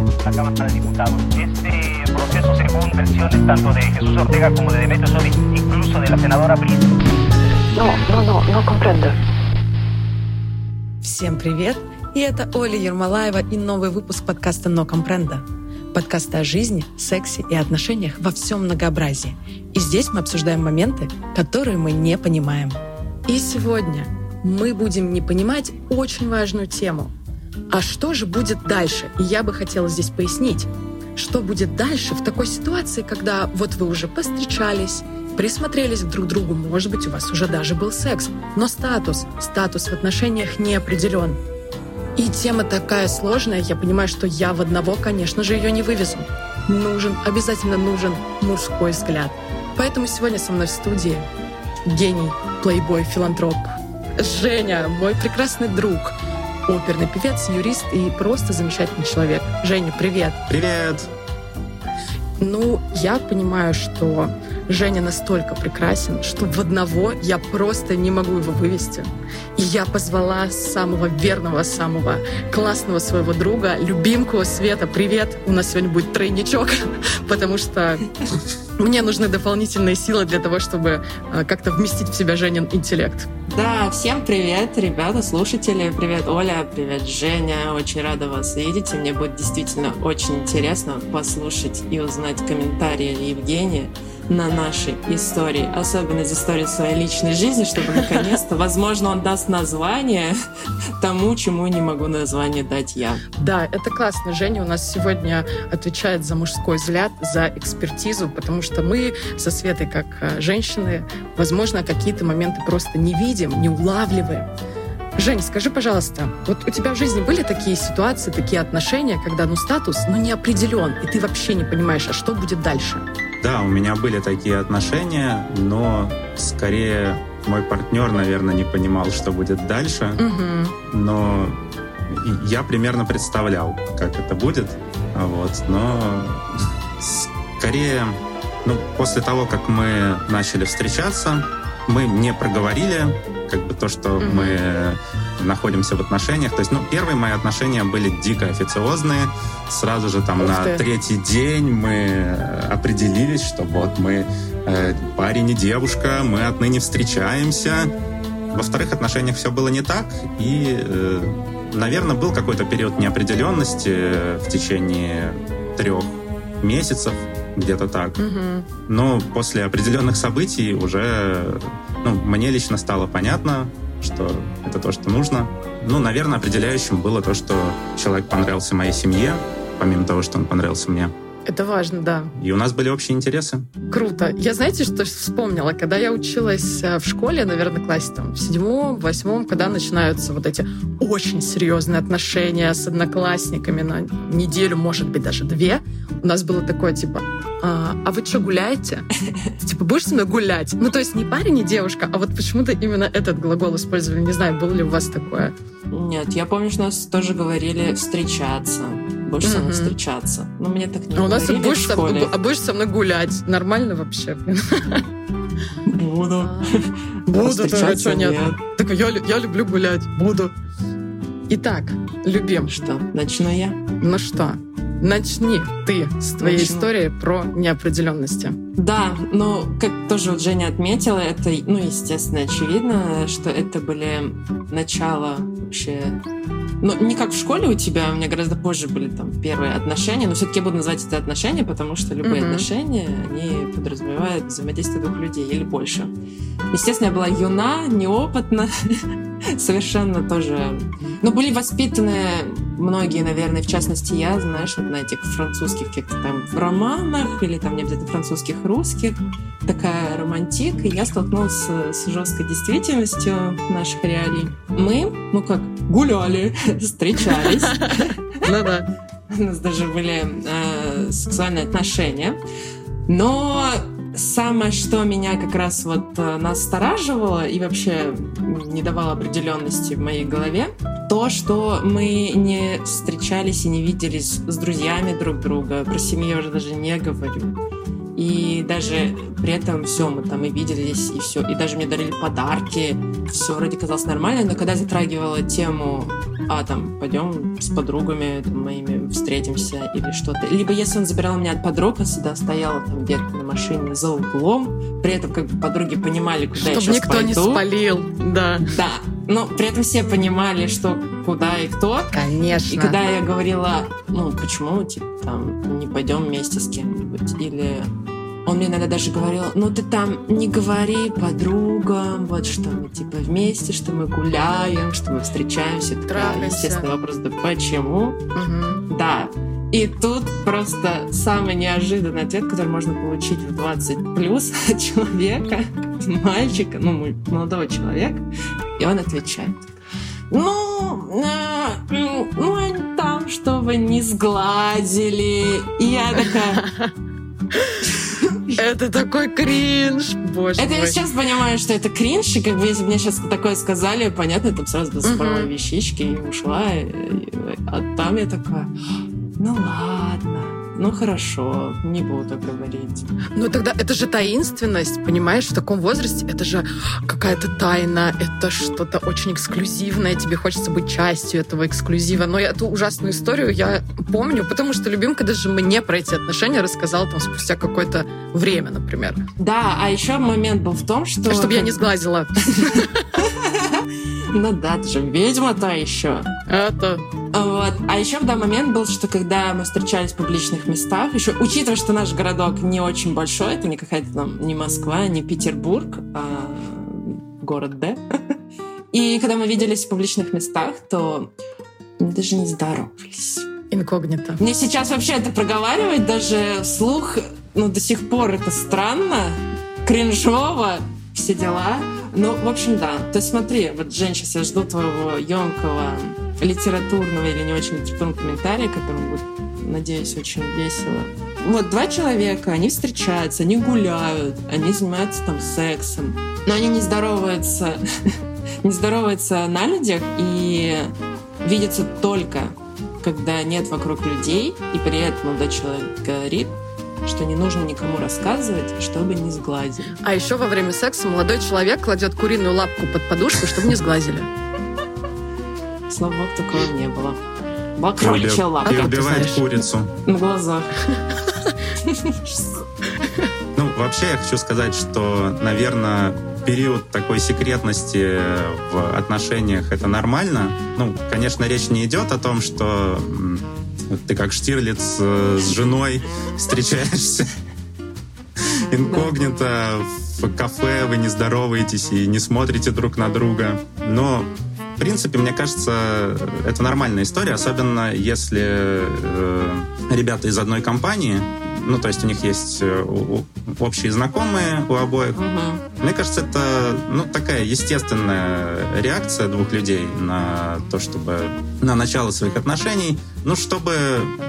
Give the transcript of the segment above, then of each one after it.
la Cámara de Diputados. Este proceso, según versiones tanto de Jesús Ortega como de Demetrio Sodi, incluso de la senadora Brito. No, no, no, no comprendo. Всем привет! И это Оля Ермолаева и новый выпуск подкаста «Но компренда». Подкаста о жизни, сексе и отношениях во всем многообразии. И здесь мы обсуждаем моменты, которые мы не понимаем. И сегодня мы будем не понимать очень важную тему. А что же будет дальше? И я бы хотела здесь пояснить, что будет дальше в такой ситуации, когда вот вы уже постречались, присмотрелись друг к другу, может быть, у вас уже даже был секс, но статус, статус в отношениях не определен. И тема такая сложная, я понимаю, что я в одного, конечно же, ее не вывезу. Нужен, обязательно нужен мужской взгляд. Поэтому сегодня со мной в студии гений, плейбой, филантроп, Женя, мой прекрасный друг, оперный певец, юрист и просто замечательный человек. Женя, привет. Привет. Ну, я понимаю, что Женя настолько прекрасен, что в одного я просто не могу его вывести. И я позвала самого верного, самого классного своего друга, любимку Света. Привет! У нас сегодня будет тройничок, потому что мне нужны дополнительные силы для того, чтобы э, как-то вместить в себя Женин интеллект. Да, всем привет, ребята, слушатели. Привет, Оля, привет, Женя. Очень рада вас видеть. И мне будет действительно очень интересно послушать и узнать комментарии Евгения на нашей истории, особенно из истории своей личной жизни, чтобы наконец-то, возможно, он даст название тому, чему не могу название дать я. Да, это классно. Женя у нас сегодня отвечает за мужской взгляд, за экспертизу, потому что мы со Светой, как э, женщины, возможно, какие-то моменты просто не видим, не улавливаем. Жень, скажи, пожалуйста, вот у тебя в жизни были такие ситуации, такие отношения, когда ну статус ну, не определен, и ты вообще не понимаешь, а что будет дальше? Да, у меня были такие отношения, но скорее мой партнер, наверное, не понимал, что будет дальше. Угу. Но я примерно представлял, как это будет. Вот, но скорее, ну, после того, как мы начали встречаться, мы не проговорили как бы то, что mm-hmm. мы находимся в отношениях. То есть, ну, первые мои отношения были дико официозные. Сразу же там Ух на ты. третий день мы определились, что вот мы э, парень и девушка, мы отныне встречаемся. Во вторых отношениях все было не так, и, э, наверное, был какой-то период неопределенности в течение трех месяцев, где-то так. Угу. Но после определенных событий уже ну, мне лично стало понятно, что это то, что нужно. Ну, наверное, определяющим было то, что человек понравился моей семье, помимо того, что он понравился мне. Это важно, да. И у нас были общие интересы. Круто. Я, знаете, что вспомнила? Когда я училась э, в школе, наверное, классе там, в седьмом, восьмом, когда начинаются вот эти очень серьезные отношения с одноклассниками на неделю, может быть, даже две, у нас было такое, типа, а, а вы что, гуляете? Типа, будешь со мной гулять? Ну, то есть не парень, не девушка, а вот почему-то именно этот глагол использовали. Не знаю, было ли у вас такое? Нет, я помню, что нас тоже говорили встречаться. Будешь mm-hmm. со мной встречаться. Но мне так не а у нас будешь со, а будешь со мной гулять. Нормально вообще? Буду. Буду, а что нет? Так я, я люблю гулять. Буду. Итак, любим. Что, начну я? Ну что, Начни ты с твоей Начну. истории про неопределенности. Да, но как тоже вот Женя отметила, это, ну, естественно, очевидно, что это были начало вообще ну, не как в школе у тебя, у меня гораздо позже были там первые отношения, но все-таки я буду называть это отношения, потому что любые mm-hmm. отношения, они подразумевают взаимодействие двух людей или больше. Естественно, я была юна, неопытна, совершенно тоже... Но были воспитаны многие, наверное, в частности я, знаешь, вот на этих французских каких-то там романах или там не обязательно французских, русских, такая романтик, и я столкнулась с, жесткой действительностью наших реалий. Мы, ну как, гуляли, встречались. Ну да. У нас даже были э, сексуальные отношения. Но самое, что меня как раз вот э, настораживало и вообще не давало определенности в моей голове, то, что мы не встречались и не виделись с друзьями друг друга. Про семью я уже даже не говорю. И даже при этом все, мы там и виделись, и все. И даже мне дарили подарки. Все вроде казалось нормально, но когда затрагивала тему а там пойдем с подругами там, моими встретимся или что-то. Либо если он забирал меня от подруг, а всегда стояла там где-то на машине за углом, при этом как бы подруги понимали, куда Чтобы я сейчас никто пойду. не спалил, да. Да, но при этом все понимали, что куда и кто. Конечно. И когда я говорила, ну, почему, типа, там, не пойдем вместе с кем-нибудь, или он мне иногда даже говорил, ну ты там не говори подругам, вот что мы типа вместе, что мы гуляем, что мы встречаемся. Трахаемся. естественный вопрос, да почему? Мгм. Да. И тут просто самый неожиданный ответ, который можно получить в 20 плюс от человека, мальчика, ну, молодого человека. И он отвечает. Ну, э, ну, они там, чтобы не сгладили. И я такая, Это такой кринж, боже Это я сейчас понимаю, что это кринж, и как бы если бы мне сейчас такое сказали, понятно, там сразу бы забрала вещички и ушла. и- и- а там я такая, ну ладно, ну хорошо, не буду говорить. Ну тогда это же таинственность, понимаешь, в таком возрасте это же какая-то тайна, это что-то очень эксклюзивное, тебе хочется быть частью этого эксклюзива. Но эту ужасную историю я помню, потому что любимка даже мне про эти отношения рассказала там спустя какое-то время, например. Да, а еще момент был в том, что... Чтобы я не сглазила. Ну да, ты же ведьма-то еще. Это... Вот. А еще да, момент был, что когда мы встречались в публичных местах, еще учитывая, что наш городок не очень большой, это не какая-то там не Москва, не Петербург, а город Д. И когда мы виделись в публичных местах, то мы даже не здоровались. Инкогнито. Мне сейчас вообще это проговаривать даже вслух, ну, до сих пор это странно, кринжово, все дела. Ну, в общем, да. То есть смотри, вот, Жень, сейчас я жду твоего емкого литературного или не очень литературного комментария, который будет, надеюсь, очень весело. Вот два человека, они встречаются, они гуляют, они занимаются там сексом, но они не здороваются, не здороваются на людях и видятся только когда нет вокруг людей, и при этом молодой человек говорит, что не нужно никому рассказывать, чтобы не сгладили. А еще во время секса молодой человек кладет куриную лапку под подушку, чтобы не сглазили. Слава богу, такого не было. Была кроличья лапка И убивает курицу. на глазах. Ну, вообще я хочу сказать, что, наверное, период такой секретности в отношениях это нормально. Ну, конечно, речь не идет о том, что ты как Штирлиц э, с женой встречаешься инкогнито в кафе, вы не здороваетесь и не смотрите друг на друга. Но принципе, мне кажется, это нормальная история, особенно если э, ребята из одной компании, ну, то есть у них есть э, общие знакомые у обоих. Мгм. Мне кажется, это ну, такая естественная реакция двух людей на то, чтобы на начало своих отношений, ну, чтобы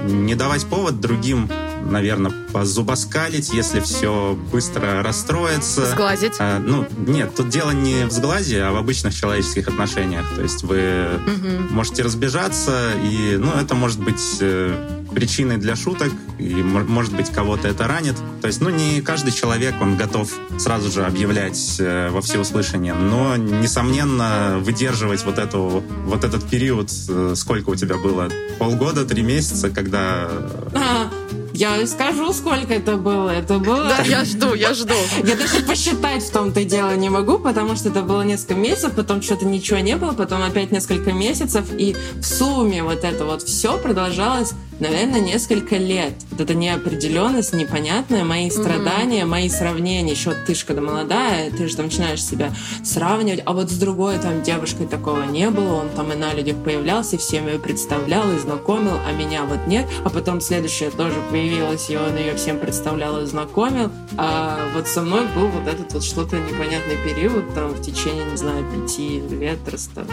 не давать повод другим, наверное, позубоскалить, если все быстро расстроится. Сглазить. А, ну, нет, тут дело не в сглазе, а в обычных человеческих отношениях. То есть вы Мгм. можете разбежаться, и, ну, это может быть э, причиной для шуток, и, мо- может быть, кого-то это ранит. То есть, ну, не каждый человек, он готов сразу же объявлять э, во всеуслышание, но, несомненно, выдерживать вот, эту, вот этот период, э, сколько у тебя было, полгода, три месяца, когда... А, Я скажу, сколько это было. Это было... Да, я жду, я жду. Я даже посчитать в том-то и дело не могу, потому что это было несколько месяцев, потом что-то ничего не было, потом опять несколько месяцев, и в сумме вот это вот все продолжалось, наверное, несколько лет. Вот эта неопределенность, непонятная, мои страдания, мои сравнения. Еще ты же, когда молодая, ты же там начинаешь себя сравнивать, а вот с другой там девушкой такого не было, он там и на людях появлялся, и всем ее представлял и знакомил, а меня вот нет. А потом следующая тоже появилась, и он ее всем представлял и знакомил. А вот со мной был вот этот вот что-то непонятный период, там, в течение, не знаю, пяти лет расста-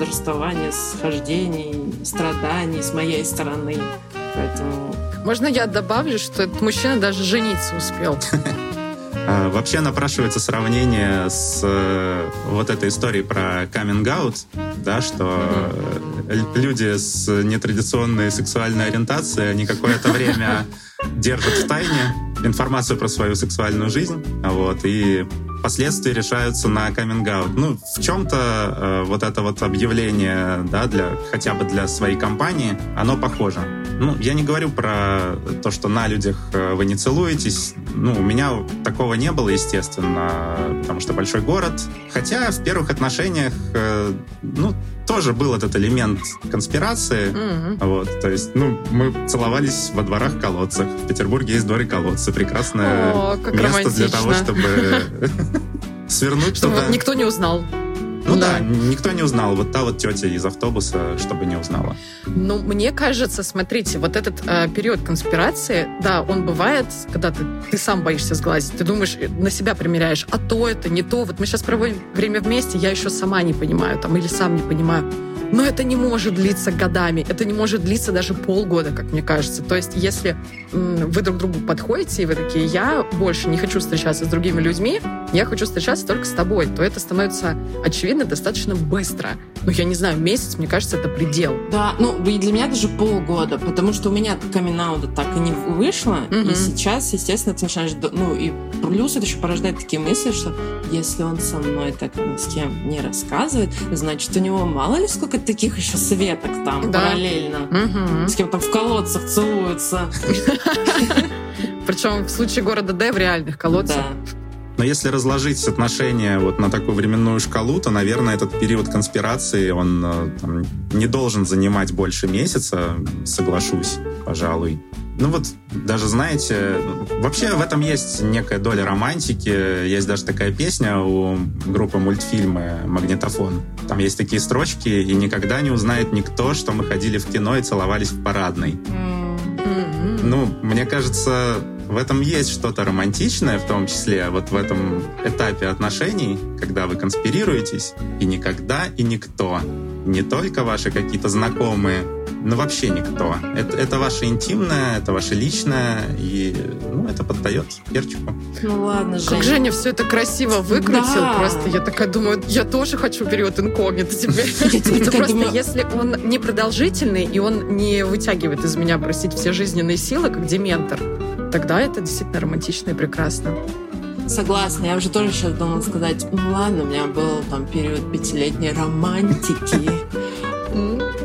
расставания, схождений, страданий с моей стороны. Поэтому Можно я добавлю, что этот мужчина даже жениться успел? А, вообще напрашивается сравнение с э, вот этой историей про coming out, да, что mm-hmm. люди с нетрадиционной сексуальной ориентацией, они какое-то время держат в тайне информацию про свою сексуальную жизнь, вот, и последствия решаются на каминг -аут. Ну, в чем-то э, вот это вот объявление, да, для, хотя бы для своей компании, оно похоже. Ну, я не говорю про то, что на людях э, вы не целуетесь. Ну, у меня такого не было, естественно, потому что большой город. Хотя в первых отношениях, э, ну, тоже был этот элемент конспирации. Mm-hmm. Вот, то есть, ну, мы целовались во дворах колодцах. В Петербурге есть дворы колодцы. Прекрасное О, место романтично. для того, чтобы свернуть Чтобы никто не узнал. Ну да. никто не узнал. Вот та вот тетя из автобуса, чтобы не узнала. Ну, мне кажется, смотрите, вот этот э, период конспирации, да, он бывает, когда ты, ты сам боишься сглазить, ты думаешь, э, на себя примеряешь, а то это, не то. Вот мы сейчас проводим время вместе, я еще сама не понимаю, там, или сам не понимаю. Но это не может длиться годами, это не может длиться даже полгода, как мне кажется. То есть, если вы друг другу подходите, и вы такие, я больше не хочу встречаться с другими людьми, я хочу встречаться только с тобой, то это становится очевидно достаточно быстро. Ну, я не знаю, месяц, мне кажется, это предел. Да, ну, и для меня даже полгода, потому что у меня камин так и не вышло, mm-hmm. и сейчас, естественно, ты начинаешь, ну, и плюс это еще порождает такие мысли, что если он со мной так ни с кем не рассказывает, значит, у него мало ли сколько таких еще светок там да. параллельно, mm-hmm. с кем там в колодцах целуются. Причем в случае города Д в реальных колодцах. Но если разложить отношения вот на такую временную шкалу, то, наверное, этот период конспирации, он э, там, не должен занимать больше месяца, соглашусь, пожалуй. Ну вот, даже знаете, вообще в этом есть некая доля романтики. Есть даже такая песня у группы мультфильмы «Магнитофон». Там есть такие строчки «И никогда не узнает никто, что мы ходили в кино и целовались в парадной». Mm-hmm. Ну, мне кажется, в этом есть что-то романтичное, в том числе вот в этом этапе отношений, когда вы конспирируетесь, и никогда и никто, не только ваши какие-то знакомые, но вообще никто. Это, это ваше интимное, это ваше личное, и ну, это поддает перчику. Ну ладно, Женя. Как Женя все это красиво выкрутил, да. просто я такая думаю, я тоже хочу период инкогнито теперь. Просто если он не продолжительный, и он не вытягивает из меня, простить все жизненные силы, как дементор, тогда это действительно романтично и прекрасно. Согласна, я уже тоже сейчас думала сказать, ну ладно, у меня был там период пятилетней романтики.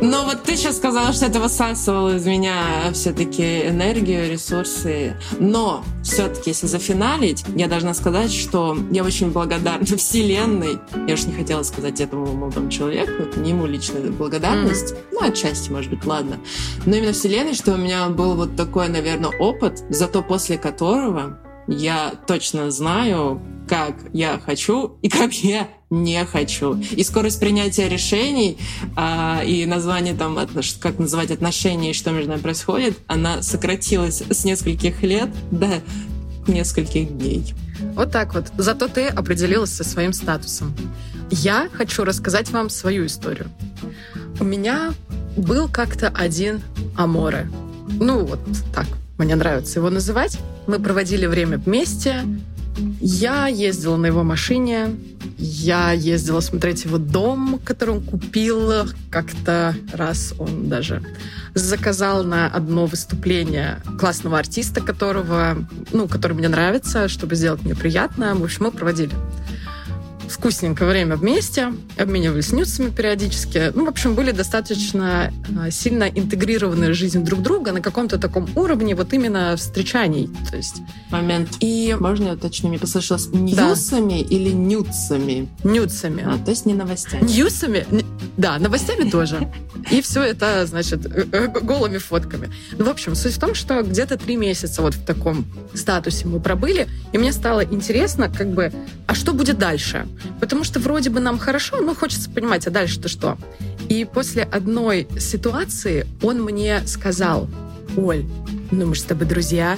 Но вот ты сейчас сказала, что это высасывало из меня все-таки энергию, ресурсы. Но все-таки, если зафиналить, я должна сказать, что я очень благодарна Вселенной. Я уж не хотела сказать этому молодому человеку, это не ему личная благодарность. Mm. Ну, отчасти, может быть, ладно. Но именно Вселенной, что у меня был вот такой, наверное, опыт, зато после которого я точно знаю, как я хочу и как я не хочу. И скорость принятия решений а, и название там, как называть отношения и что между нами происходит, она сократилась с нескольких лет до нескольких дней. Вот так вот. Зато ты определилась со своим статусом. Я хочу рассказать вам свою историю. У меня был как-то один аморе. Ну, вот так мне нравится его называть. Мы проводили время вместе. Я ездила на его машине. Я ездила смотреть его дом, который он купил. Как-то раз он даже заказал на одно выступление классного артиста, которого, ну, который мне нравится, чтобы сделать мне приятно. В общем, мы проводили вкусненькое время вместе, обменивались нюцами периодически. Ну, в общем, были достаточно а, сильно интегрированы в жизнь друг друга на каком-то таком уровне вот именно встречаний. То есть... Момент. И... Можно я уточню? Мне послышалось ньюсами да. или нюцами? Нюцами. А, то есть не новостями. Ньюсами? Да, новостями тоже. И все это, значит, э, э, голыми фотками. Ну, в общем, суть в том, что где-то три месяца вот в таком статусе мы пробыли, и мне стало интересно, как бы, а что будет дальше? Потому что вроде бы нам хорошо, но хочется понимать, а дальше-то что? И после одной ситуации он мне сказал, Оль, ну мы же с тобой друзья.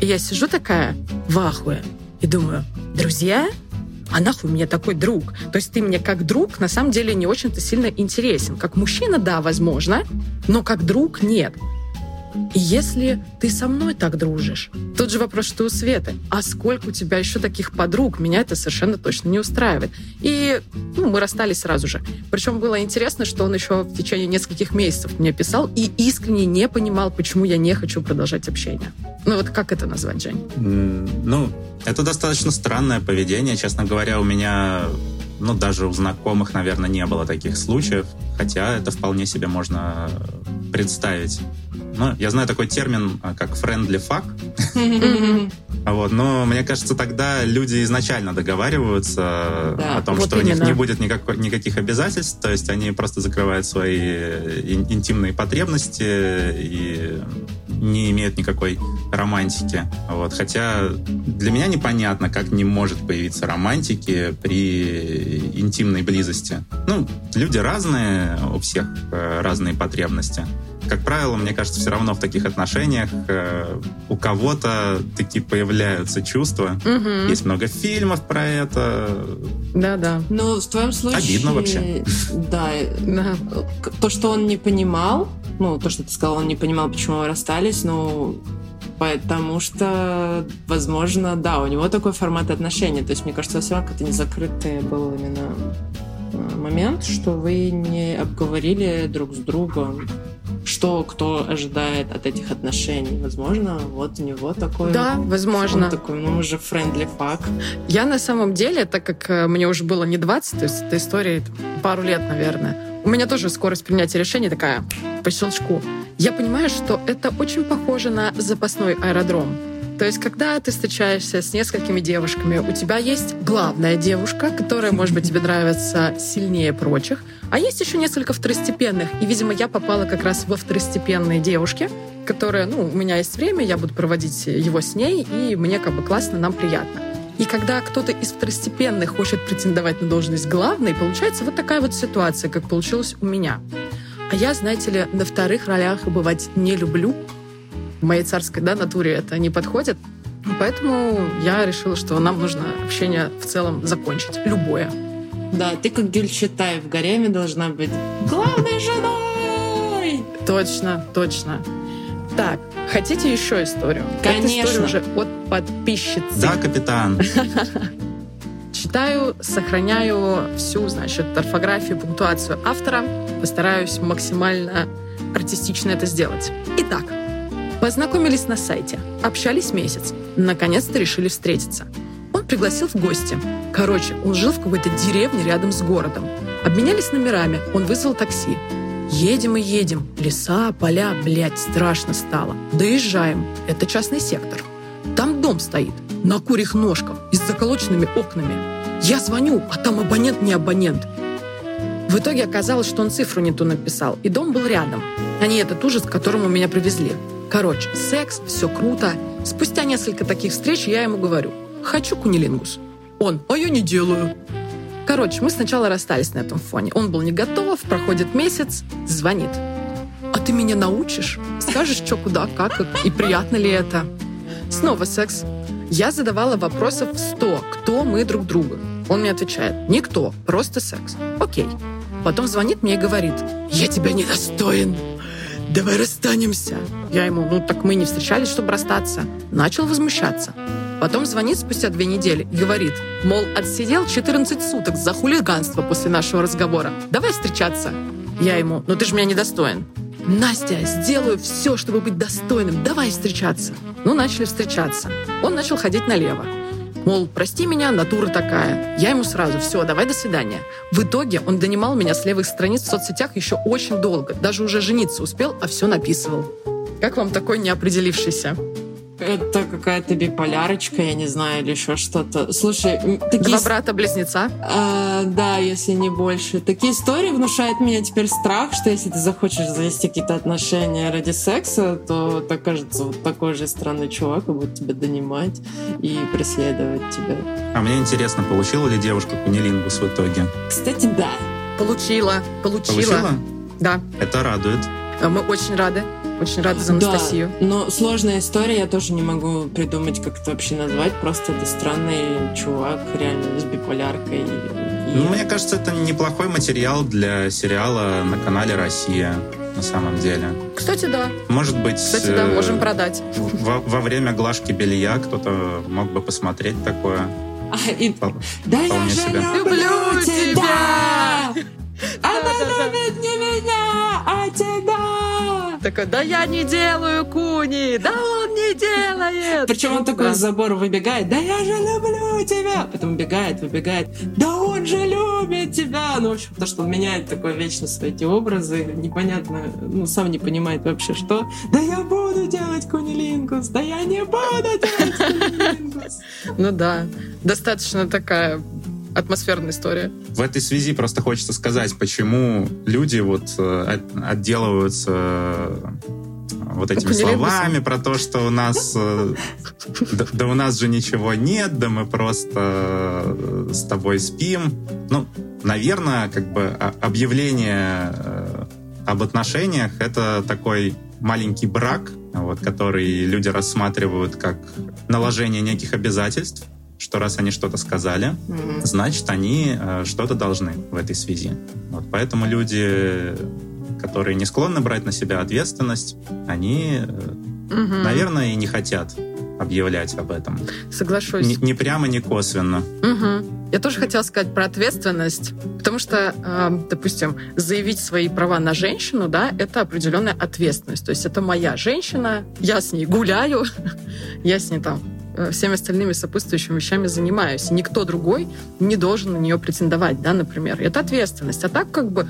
И я сижу такая в ахуе и думаю, друзья? А нахуй мне такой друг? То есть ты мне как друг на самом деле не очень-то сильно интересен. Как мужчина, да, возможно, но как друг нет. И если ты со мной так дружишь, тот же вопрос, что у Светы, а сколько у тебя еще таких подруг? Меня это совершенно точно не устраивает. И ну, мы расстались сразу же. Причем было интересно, что он еще в течение нескольких месяцев мне писал и искренне не понимал, почему я не хочу продолжать общение. Ну вот как это назвать, Жень? Ну, это достаточно странное поведение. Честно говоря, у меня ну, даже у знакомых, наверное, не было таких случаев, хотя это вполне себе можно представить. Ну, я знаю такой термин, а, как friendly fuck. Вот, но мне кажется, тогда люди изначально договариваются да, о том, вот что именно. у них не будет никак, никаких обязательств, то есть они просто закрывают свои интимные потребности и не имеют никакой романтики. Вот, хотя для меня непонятно, как не может появиться романтики при интимной близости. Ну, люди разные, у всех э, разные потребности как правило, мне кажется, все равно в таких отношениях э, у кого-то такие появляются чувства. Угу. Есть много фильмов про это. Да-да. Но в твоем случае... Обидно вообще. Да. да. То, что он не понимал, ну, то, что ты сказал, он не понимал, почему вы расстались, ну, потому что, возможно, да, у него такой формат отношений. То есть, мне кажется, все равно как-то не закрытый был именно момент, что вы не обговорили друг с другом что кто ожидает от этих отношений. Возможно, вот у него такой... Да, возможно. Он такой, ну, уже friendly fuck. Я на самом деле, так как э, мне уже было не 20, то есть эта история пару лет, наверное, у меня тоже скорость принятия решений такая по щелчку. Я понимаю, что это очень похоже на запасной аэродром. То есть, когда ты встречаешься с несколькими девушками, у тебя есть главная девушка, которая, может быть, тебе нравится сильнее прочих, а есть еще несколько второстепенных. И, видимо, я попала как раз во второстепенные девушки, которые, ну, у меня есть время, я буду проводить его с ней, и мне как бы классно, нам приятно. И когда кто-то из второстепенных хочет претендовать на должность главной, получается вот такая вот ситуация, как получилось у меня. А я, знаете ли, на вторых ролях бывать не люблю, моей царской да, натуре это не подходит. Поэтому я решила, что нам нужно общение в целом закончить. Любое. Да, ты как Гюльчатай в гареме должна быть главной женой! Точно, точно. Так, хотите еще историю? Конечно. историю уже от подписчицы. Да, капитан. Читаю, сохраняю всю, значит, орфографию, пунктуацию автора. Постараюсь максимально артистично это сделать. Итак, Познакомились на сайте, общались месяц. Наконец-то решили встретиться. Он пригласил в гости. Короче, он жил в какой-то деревне рядом с городом. Обменялись номерами, он вызвал такси. Едем и едем. Леса, поля, блядь, страшно стало. Доезжаем. Это частный сектор. Там дом стоит, на курьих ножках и с заколоченными окнами. Я звоню, а там абонент не абонент. В итоге оказалось, что он цифру не ту написал, и дом был рядом, а не этот ужас, к которому меня привезли. Короче, секс, все круто. Спустя несколько таких встреч я ему говорю, хочу кунилингус. Он, а я не делаю. Короче, мы сначала расстались на этом фоне. Он был не готов, проходит месяц, звонит. А ты меня научишь? Скажешь, что, куда, как, и приятно ли это? Снова секс. Я задавала вопросов сто, кто мы друг другу. Он мне отвечает, никто, просто секс. Окей. Потом звонит мне и говорит, я тебя недостоин давай расстанемся. Я ему, ну так мы не встречались, чтобы расстаться. Начал возмущаться. Потом звонит спустя две недели и говорит, мол, отсидел 14 суток за хулиганство после нашего разговора. Давай встречаться. Я ему, ну ты же меня недостоин. Настя, сделаю все, чтобы быть достойным. Давай встречаться. Ну, начали встречаться. Он начал ходить налево. Мол, прости меня, натура такая. Я ему сразу, все, давай до свидания. В итоге он донимал меня с левых страниц в соцсетях еще очень долго. Даже уже жениться успел, а все написывал. Как вам такой неопределившийся? Это какая-то биполярочка, я не знаю, или еще что-то. Слушай, такие... Два брата-близнеца? А, да, если не больше. Такие истории внушают меня теперь страх, что если ты захочешь завести какие-то отношения ради секса, то это кажется вот такой же странный чувак и будет тебя донимать и преследовать тебя. А мне интересно, получила ли девушка кунилингус в итоге? Кстати, да. Получила. Получила. Получила? Да. Это радует. Мы очень рады. Очень рада за Анастасию. Да, но сложная история, я тоже не могу придумать, как это вообще назвать. Просто это странный чувак, реально с биполяркой. И... Ну, мне кажется, это неплохой материал для сериала на канале «Россия». на самом деле. Кстати, да. Может быть... Кстати, да, э, можем продать. Во, во время глажки белья кто-то мог бы посмотреть такое. А, и- Да я же себе. люблю тебя! Она любит не меня, тебя! Такой, да я не делаю куни, да он не делает. Причем он такой из забора выбегает, да я же люблю тебя! Потом убегает, выбегает, да он же любит тебя! Ну, в общем, то, что он меняет такое вечно свои эти образы, непонятно, ну, сам не понимает вообще, что. Да я буду делать кунилингус, да я не буду делать кунилингус. Ну да, достаточно такая атмосферная история. В этой связи просто хочется сказать, почему люди вот э, от- отделываются э, вот этими словами про то, что у нас э, да, да у нас же ничего нет, да мы просто с тобой спим. Ну, наверное, как бы а- объявление об отношениях это такой маленький брак, вот, который люди рассматривают как наложение неких обязательств, что раз они что-то сказали, Мгм. значит, они э, что-то должны в этой связи. Вот, поэтому люди, которые не склонны брать на себя ответственность, они, э, Мгм. наверное, и не хотят объявлять об этом. Соглашусь. Ни, ни прямо, ни косвенно. Мгм. Я тоже хотела сказать про ответственность, потому что, э, допустим, заявить свои права на женщину, да, это определенная ответственность. То есть это моя женщина, я с ней гуляю, я с ней там всеми остальными сопутствующими вещами занимаюсь. И никто другой не должен на нее претендовать, да, например. Это ответственность. А так как бы,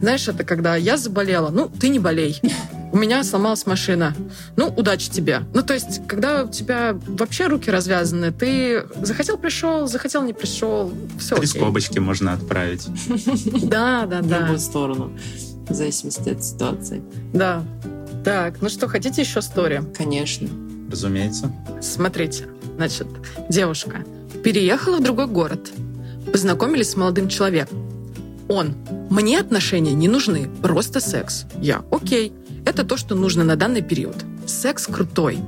знаешь, это когда я заболела, ну, ты не болей. У меня сломалась машина. Ну, удачи тебе. Ну, то есть, когда у тебя вообще руки развязаны, ты захотел пришел, захотел не пришел, все Три окей. скобочки можно отправить. Да, да, В да, любую сторону, в зависимости от ситуации. да. Так, ну что, хотите еще историю? Конечно. Разумеется. Смотрите, значит, девушка переехала в другой город, познакомились с молодым человеком. Он. Мне отношения не нужны, просто секс. Я. Окей. Это то, что нужно на данный период. Секс крутой.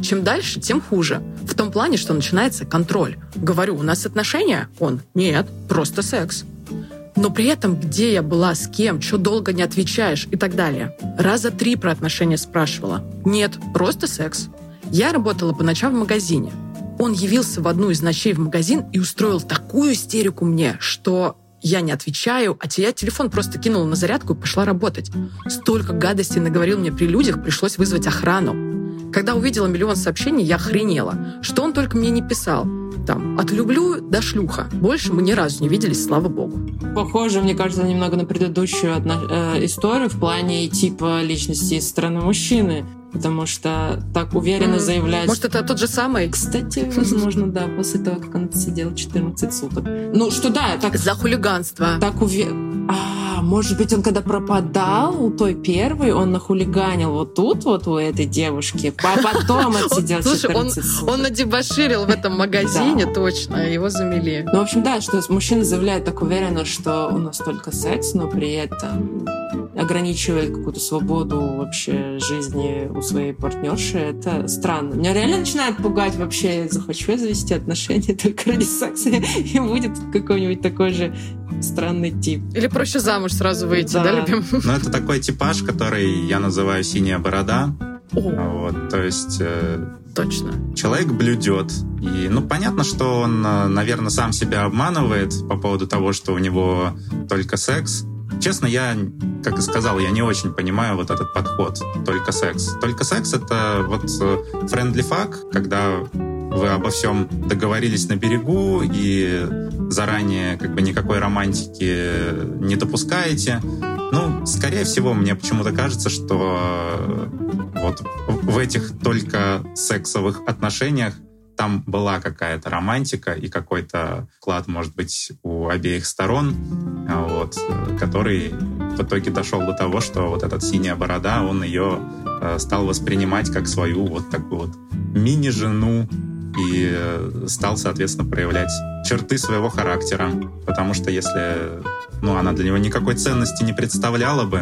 Чем дальше, тем хуже. В том плане, что начинается контроль. Говорю, у нас отношения? Он. Нет, просто секс. Но при этом, где я была, с кем, что долго не отвечаешь и так далее. Раза три про отношения спрашивала. Нет, просто секс. Я работала по ночам в магазине. Он явился в одну из ночей в магазин и устроил такую истерику мне, что я не отвечаю, а я телефон просто кинула на зарядку и пошла работать. Столько гадостей наговорил мне при людях, пришлось вызвать охрану. Когда увидела миллион сообщений, я охренела. Что он только мне не писал. Там, от люблю до шлюха. Больше мы ни разу не виделись, слава богу. Похоже, мне кажется, немного на предыдущую одна- э, историю в плане типа личности со стороны мужчины. Потому что так уверенно М, заявлять... Может, это тот же самый? Кстати, возможно, да, после того, как он сидел 14 суток. Ну, что да, так, За хулиганство. так уверенно... А, может быть, он когда пропадал у той первой, он нахулиганил вот тут вот у этой девушки, а потом отсидел Слушай, он- 14 суток. Он надебоширил в этом магазине, точно, его замели. Ну, в общем, да, что мужчина заявляет так уверенно, что у нас только секс, но при этом ограничивает какую-то свободу вообще жизни у своей партнерши, это странно. Меня реально начинает пугать вообще, захочу я завести отношения только ради секса, и будет какой-нибудь такой же странный тип. Или проще замуж сразу выйти, да, Да. любим? Но это такой типаж, который я называю синяя борода. О, Вот, то есть э, точно. человек блюдет. И, ну, понятно, что он, наверное, сам себя обманывает по поводу того, что у него только секс. Честно, я, как и сказал, я не очень понимаю вот этот подход. Только секс. Только секс — это вот friendly fuck, когда вы обо всем договорились на берегу и заранее как бы никакой романтики не допускаете. Ну, скорее всего, мне почему-то кажется, что вот в этих только сексовых отношениях там была какая-то романтика и какой-то вклад, может быть, у обеих сторон, а вот, который в итоге дошел до того, что вот этот синяя борода, он ее э, стал воспринимать как свою вот такую вот мини-жену и э, стал, соответственно, проявлять черты своего характера. Потому что если ну, она для него никакой ценности не представляла бы,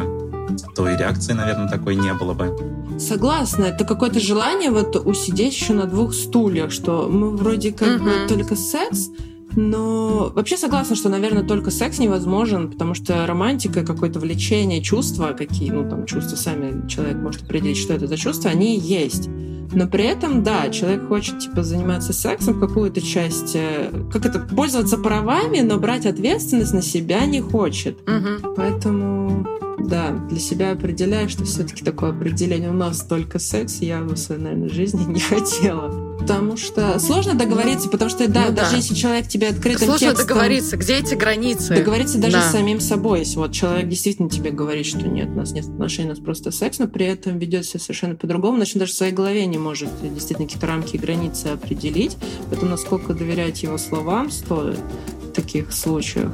то и реакции, наверное, такой не было бы. Согласна, это какое-то желание вот усидеть еще на двух стульях, что мы вроде как бы Мгм. только секс, Но вообще согласна, что, наверное, только секс невозможен, потому что романтика, какое-то влечение, чувства, какие, ну, там, чувства сами человек может определить, что это за чувства, они есть. Но при этом, да, человек хочет, типа, заниматься сексом, какую-то часть, э, как это, пользоваться правами, но брать ответственность на себя не хочет. Мгм. Поэтому, да, для себя определяю, что все-таки такое определение у нас только секс, я в своей, наверное, жизни не хотела. Потому что сложно договориться, потому что, да, Ну да. даже если человек тебе открытым Сложно текстом... договориться, где эти границы? Договориться даже Да. с самим собой. Если вот человек действительно тебе говорит, что нет, у нас нет отношений, у нас просто секс, но при этом ведет себя совершенно по-другому, значит, даже в своей голове не может действительно какие-то рамки и границы определить. Поэтому насколько доверять его словам стоит в таких случаях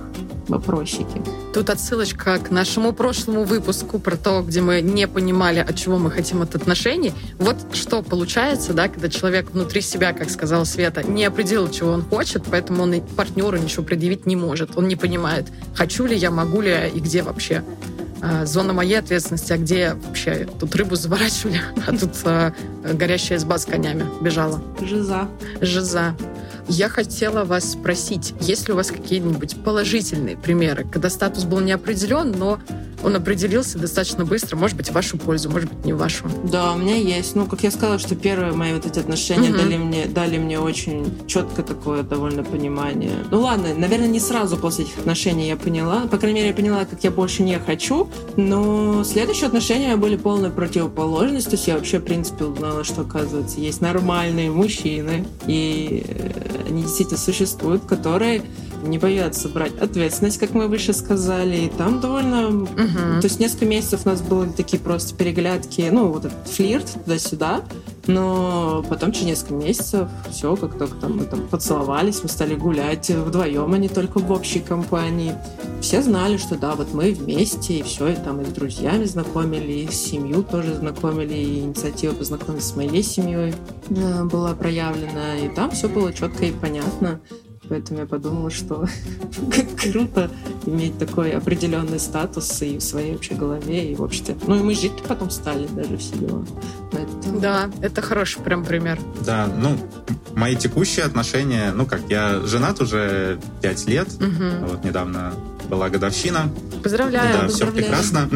вопросики. Тут отсылочка к нашему прошлому выпуску про то, где мы не понимали, от чего мы хотим от отношений. Вот что получается, да, когда человек внутри себя, как сказала Света, не определил, чего он хочет, поэтому он и партнеру ничего предъявить не может. Он не понимает, хочу ли я, могу ли я и где вообще а, зона моей ответственности, а где вообще тут рыбу заворачивали, а тут а, горящая изба с конями бежала. Жиза. Жиза. Я хотела вас спросить, есть ли у вас какие-нибудь положительные примеры, когда статус был не определен, но он определился достаточно быстро, может быть, в вашу пользу, может быть, не в вашу. Да, у меня есть. Ну, как я сказала, что первые мои вот эти отношения Мгм. дали, мне, дали мне очень четко такое довольно понимание. Ну ладно, наверное, не сразу после этих отношений я поняла. По крайней мере, я поняла, как я больше не хочу. Но следующие отношения были полной противоположностью. То есть я вообще, в принципе, узнала, что, оказывается, есть нормальные мужчины. И э, они действительно существуют, которые не боятся брать ответственность, как мы выше сказали. И там довольно Мгм. то есть несколько месяцев у нас были такие просто переглядки, ну, вот этот флирт туда-сюда, но потом через несколько месяцев все, как только там мы там поцеловались, мы стали гулять вдвоем, а не только в общей компании. Все знали, что да, вот мы вместе, и все, и там и с друзьями знакомили, и с семью тоже знакомили, и инициатива познакомиться с моей семьей э, была проявлена, и там все было четко и понятно. Поэтому я подумала, что круто иметь такой определенный статус и в своей вообще голове, и в обществе. Ну и мы жить потом стали даже все дела. Поэтому- Да, это хороший прям пример. Да, ну, мои текущие отношения, ну как, я женат уже пять лет, Мгм. вот недавно была годовщина, Поздравляю. да, все поздравляю. прекрасно.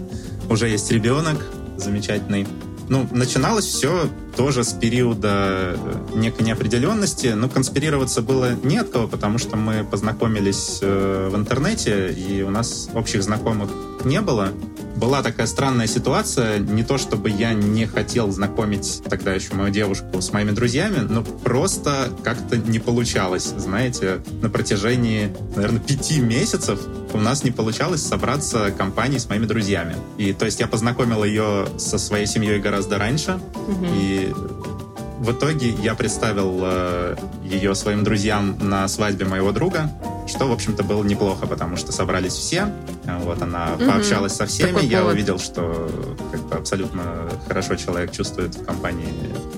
Уже есть ребенок замечательный. Ну, начиналось все тоже с периода э, некой неопределенности. Ну, конспирироваться было не от кого, потому что мы познакомились э, в интернете, и у нас общих знакомых не было. Была такая странная ситуация. Не то, чтобы я не хотел знакомить тогда еще мою девушку с моими друзьями, но просто как-то не получалось. Знаете, на протяжении, наверное, пяти месяцев у нас не получалось собраться компанией с моими друзьями. И то есть я познакомил ее со своей семьей гораздо раньше, Мгм. и в итоге я представил э, ее своим друзьям на свадьбе моего друга, что, в общем-то, было неплохо, потому что собрались все. э, Вот она Мгм. пообщалась со всеми. Такой я повод. увидел, что как бы, абсолютно хорошо человек чувствует в компании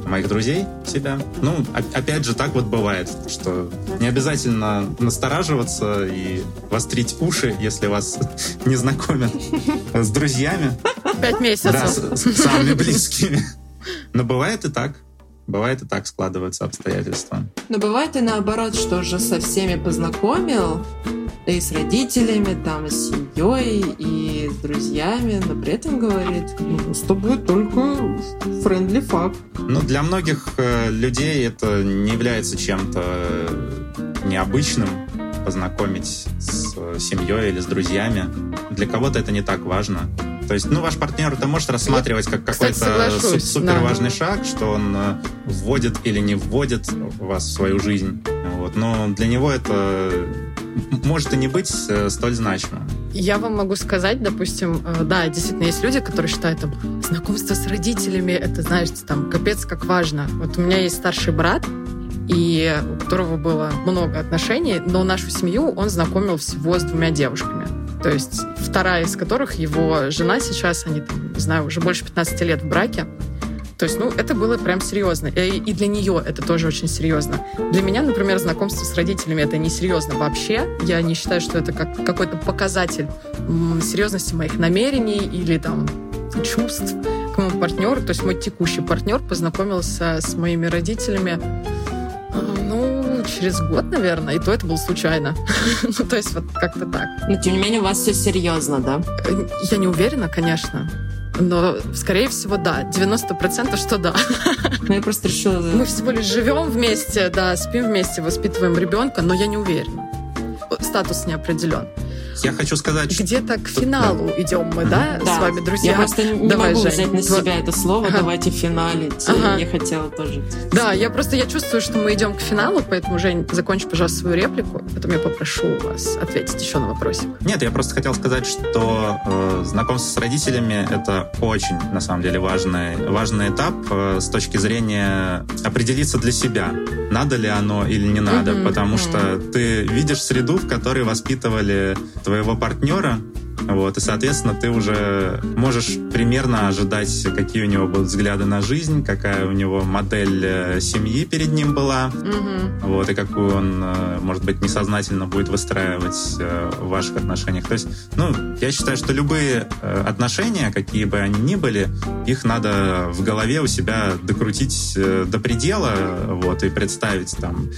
моих друзей себя. Ну, опять же, так вот бывает, что не обязательно настораживаться и вострить уши, если вас не знакомят с друзьями. Пять Да, месяцев. с, с самыми близкими. Но бывает и так. Бывает и так складываются обстоятельства. Но бывает и наоборот, что уже со всеми познакомил, и с родителями, там, и с семьей, и с друзьями, но при этом говорит, «Ну, с тобой только friendly факт. Ну, для многих э, людей это не является чем-то э, необычным познакомить с э, семьей или с друзьями. Для кого-то это не так важно. То есть, ну, ваш партнер это может рассматривать как какой-то супер да. важный шаг, что он э, вводит или не вводит вас в свою жизнь. Вот. Но для него это может и не быть э, столь значимым. Я вам могу сказать, допустим, э, да, действительно, есть люди, которые считают, там, знакомство с родителями, это, знаешь, там, капец, как важно. Вот у меня есть старший брат, и у которого было много отношений, но нашу семью он знакомил всего с двумя девушками. То есть вторая из которых его жена сейчас, они, там, не знаю, уже больше 15 лет в браке. То есть, ну, это было прям серьезно. И, и для нее это тоже очень серьезно. Для меня, например, знакомство с родителями это не серьезно вообще. Я не считаю, что это как какой-то показатель серьезности моих намерений или там чувств к моему партнеру. То есть мой текущий партнер познакомился с моими родителями, а, ну, через год, наверное, и то это было случайно. ну, то есть вот как-то так. Но, тем не менее, у вас все серьезно, да? Э, я не уверена, конечно. Но, скорее всего, да. 90% что да. Ну, я просто решила... Мы всего лишь живем вместе, да, спим вместе, воспитываем ребенка, но я не уверена. Статус не определен. Я хочу сказать, Где-то к финалу да. идем мы, да, да, с вами, друзья? Я просто не Давай, могу Жень. взять на себя это слово, ага. давайте финалить. Ага. Я хотела тоже. Да, я просто я чувствую, что мы идем к финалу, поэтому, Жень, закончи, пожалуйста, свою реплику, потом я попрошу вас ответить еще на вопросик. Нет, я просто хотел сказать, что э, знакомство с родителями — это очень, на самом деле, важный, важный этап э, с точки зрения определиться для себя, надо ли оно или не надо, mm-hmm. потому mm-hmm. что ты видишь среду, в которой воспитывали твоего партнера, вот, и, соответственно, ты уже можешь примерно ожидать, какие у него будут взгляды на жизнь, какая у него модель э, семьи перед ним была, угу. вот, и какую он, э, может быть, несознательно будет выстраивать э, в ваших отношениях. То есть, ну, я считаю, что любые отношения, какие бы они ни были, их надо в голове у себя докрутить до предела, вот, и представить там,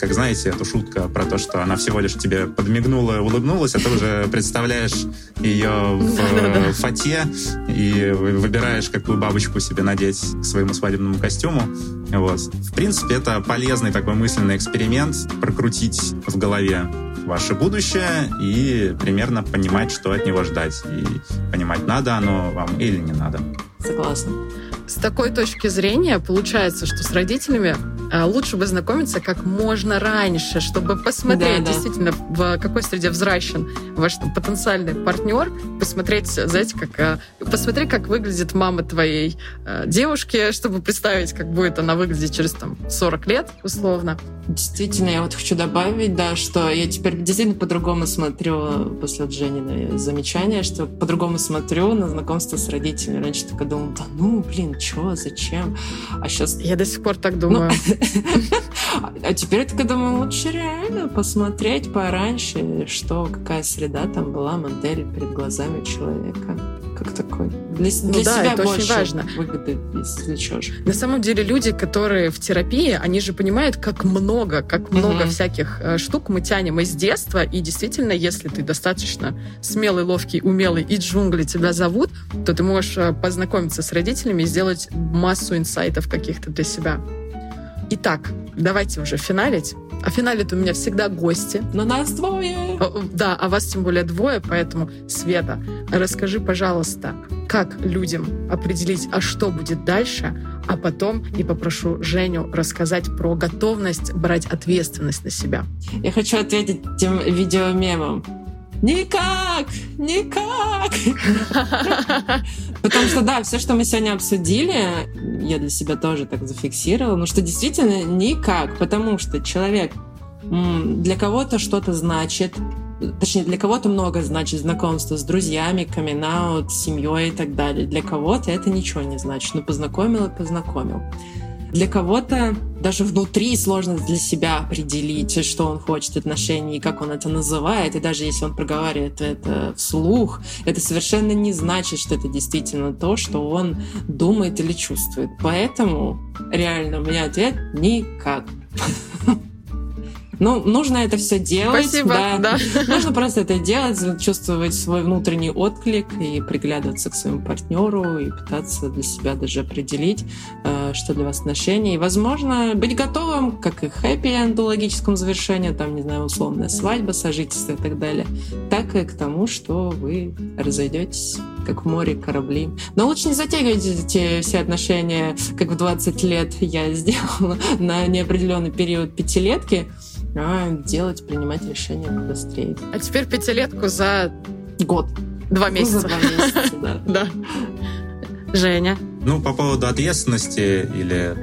как знаете, эту шутку про то, что она всего лишь тебе подмигнула, улыбнулась, а ты уже представляешь ее в фате и выбираешь, какую бабочку себе надеть к своему свадебному костюму. Вот. В принципе, это полезный такой мысленный эксперимент прокрутить в голове ваше будущее и примерно понимать, что от него ждать. И понимать, надо оно вам или не надо. Согласна. С такой точки зрения получается, что с родителями а, лучше бы знакомиться как можно раньше, чтобы посмотреть да, действительно, в какой среде взращен ваш там, потенциальный партнер, посмотреть, знаете, как, а, посмотреть, как выглядит мама твоей а, девушки, чтобы представить, как будет она выглядеть через там, 40 лет, условно. Действительно, я вот хочу добавить, да, что я теперь действительно по-другому смотрю после вот Жениной замечания, что по-другому смотрю на знакомство с родителями. Раньше только думала, да ну, блин, чё, зачем? А сейчас... Я до сих пор так думаю. Ну, а теперь я такая думаю, лучше реально посмотреть пораньше, что, какая среда там была, модель перед глазами человека как такой. Для, ну для да, себя это больше очень важно. выгоды извлечешь. На самом деле люди, которые в терапии, они же понимают, как много, как много всяких э, штук мы тянем из детства. И действительно, если ты достаточно смелый, ловкий, умелый, и джунгли тебя зовут, то ты можешь э, познакомиться с родителями и сделать массу инсайтов каких-то для себя. Итак, давайте уже финалить. А финалит у меня всегда гости. Но нас двое. Да, а вас тем более двое, поэтому, Света, расскажи, пожалуйста, как людям определить, а что будет дальше, а потом и попрошу Женю рассказать про готовность брать ответственность на себя. Я хочу ответить тем видеомемом. Никак! Никак! Потому что, да, все, что мы сегодня обсудили, я для себя тоже так зафиксировала, ну что действительно никак, потому что человек для кого-то что-то значит, точнее, для кого-то много значит знакомство с друзьями, камин семьей и так далее. Для кого-то это ничего не значит. Ну, познакомил и познакомил. Для кого-то даже внутри сложно для себя определить, что он хочет отношений как он это называет. И даже если он проговаривает это вслух, это совершенно не значит, что это действительно то, что он думает или чувствует. Поэтому реально у меня ответ — никак. Ну, нужно это все делать. Спасибо, да. да. Нужно просто это делать, чувствовать свой внутренний отклик и приглядываться к своему партнеру и пытаться для себя даже определить, э, что для вас отношения. И, возможно, быть готовым, как и хэппи-энд логическом завершении, там, не знаю, условная свадьба, сожительство и так далее, так и к тому, что вы разойдетесь как в море корабли. Но лучше не затягивайте эти все отношения, как в 20 лет я сделала, на неопределенный период пятилетки, а делать, принимать решения быстрее. А теперь пятилетку за год. Два месяца. Ну, за два месяца, да. да. Женя? Ну, по поводу ответственности или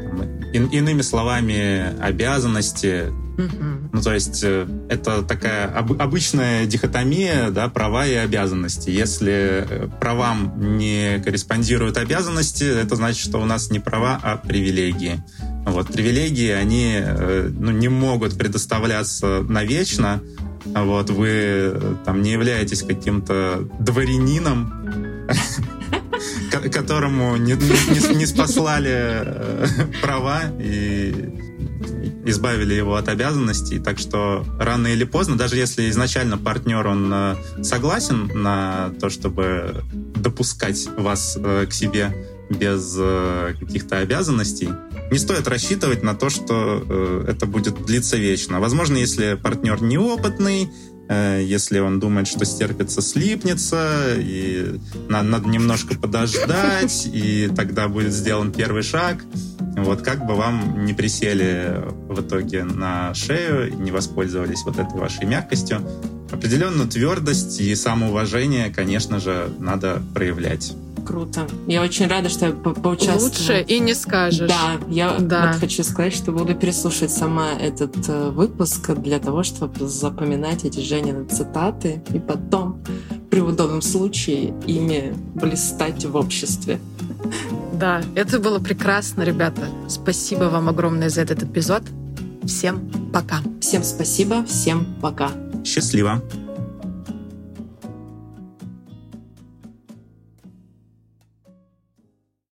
ин, иными словами обязанности, ну, то есть э, это такая об, обычная дихотомия, да, права и обязанности. Если э, правам не корреспондируют обязанности, это значит, что у нас не права, а привилегии. Вот, привилегии, они э, ну, не могут предоставляться навечно. Вот, вы там не являетесь каким-то дворянином, которому не, не, не спаслали права и избавили его от обязанностей, так что рано или поздно, даже если изначально партнер он э, согласен на то, чтобы допускать вас э, к себе без э, каких-то обязанностей, не стоит рассчитывать на то, что это будет длиться вечно. Возможно, если партнер неопытный, если он думает, что стерпится, слипнется, и надо немножко подождать, и тогда будет сделан первый шаг. Вот как бы вам не присели в итоге на шею, не воспользовались вот этой вашей мягкостью, определенную твердость и самоуважение, конечно же, надо проявлять. Круто. Я очень рада, что я по поучаствовала. Лучше и не скажешь. Да, я да. Вот хочу сказать, что буду переслушать сама этот э, выпуск для того, чтобы запоминать эти Женины цитаты и потом при удобном случае ими блистать в обществе. Да, это было прекрасно, ребята. Спасибо вам огромное за этот эпизод. Всем пока. Всем спасибо, всем пока. Счастливо.